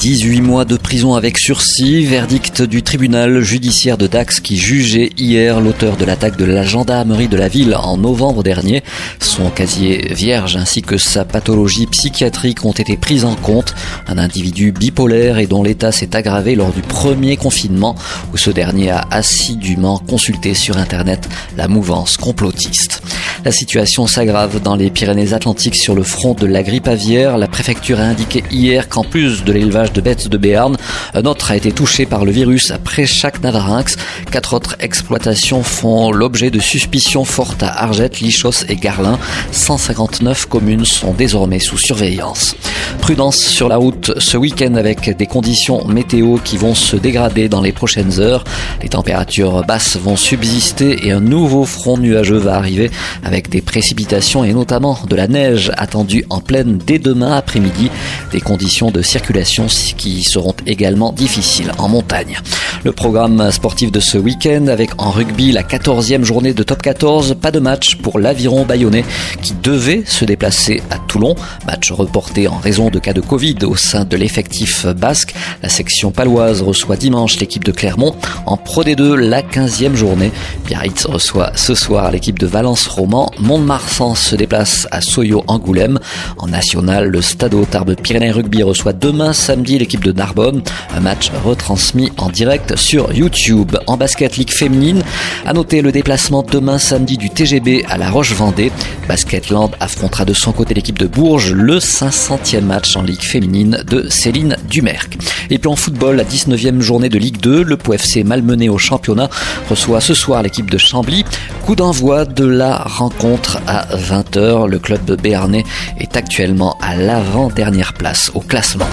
18 mois de prison avec sursis, verdict du tribunal judiciaire de Dax qui jugeait hier l'auteur de l'attaque de la gendarmerie de la ville en novembre dernier. Son casier vierge ainsi que sa pathologie psychiatrique ont été prises en compte. Un individu bipolaire et dont l'état s'est aggravé lors du premier confinement où ce dernier a assidûment consulté sur internet la mouvance complotiste. La situation s'aggrave dans les Pyrénées-Atlantiques sur le front de la grippe aviaire. La préfecture a indiqué hier qu'en plus de l'élevage de bêtes de Béarn, un autre a été touché par le virus après chaque navarinx. Quatre autres exploitations font l'objet de suspicions fortes à Argette, Lichos et Garlin. 159 communes sont désormais sous surveillance. Prudence sur la route ce week-end avec des conditions météo qui vont se dégrader dans les prochaines heures. Les températures basses vont subsister et un nouveau front nuageux va arriver avec des précipitations et notamment de la neige attendue en pleine dès demain après-midi. Des conditions de circulation qui seront également difficiles en montagne. Le programme sportif de ce week-end avec en rugby la 14e journée de top 14, pas de match pour l'aviron bayonnais qui devait se déplacer à Toulon. Match reporté en raison de cas de Covid au sein de l'effectif basque. La section paloise reçoit dimanche l'équipe de Clermont. En Pro D2, la 15e journée. Biarritz reçoit ce soir l'équipe de Valence-Roman. Mont-de-Marsan se déplace à Soyo-Angoulême. En national, le Stade Tarbes Pyrénées Rugby reçoit demain samedi l'équipe de Narbonne. Un match retransmis en direct sur YouTube. En basket Ligue féminine, à noter le déplacement demain samedi du TGB à la Roche-Vendée. Basketland affrontera de son côté l'équipe de Bourges, le 500e match en Ligue féminine de Céline Dumerc. Et puis en football, la 19e journée de Ligue 2, le POFC malmené au championnat reçoit ce soir l'équipe de Chambly. Coup d'envoi de la rencontre à 20h. Le club de Béarnais est actuellement à l'avant-dernière place au classement.